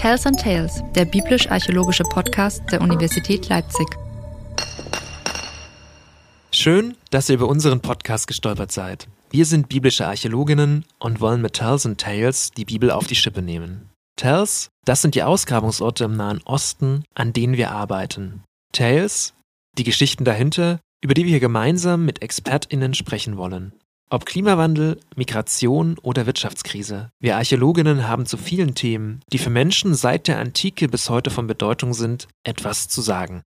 Tells and Tales, der biblisch-archäologische Podcast der Universität Leipzig. Schön, dass ihr über unseren Podcast gestolpert seid. Wir sind biblische Archäologinnen und wollen mit Tells and Tales die Bibel auf die Schippe nehmen. Tells, das sind die Ausgrabungsorte im Nahen Osten, an denen wir arbeiten. Tales, die Geschichten dahinter, über die wir hier gemeinsam mit ExpertInnen sprechen wollen. Ob Klimawandel, Migration oder Wirtschaftskrise. Wir Archäologinnen haben zu vielen Themen, die für Menschen seit der Antike bis heute von Bedeutung sind, etwas zu sagen.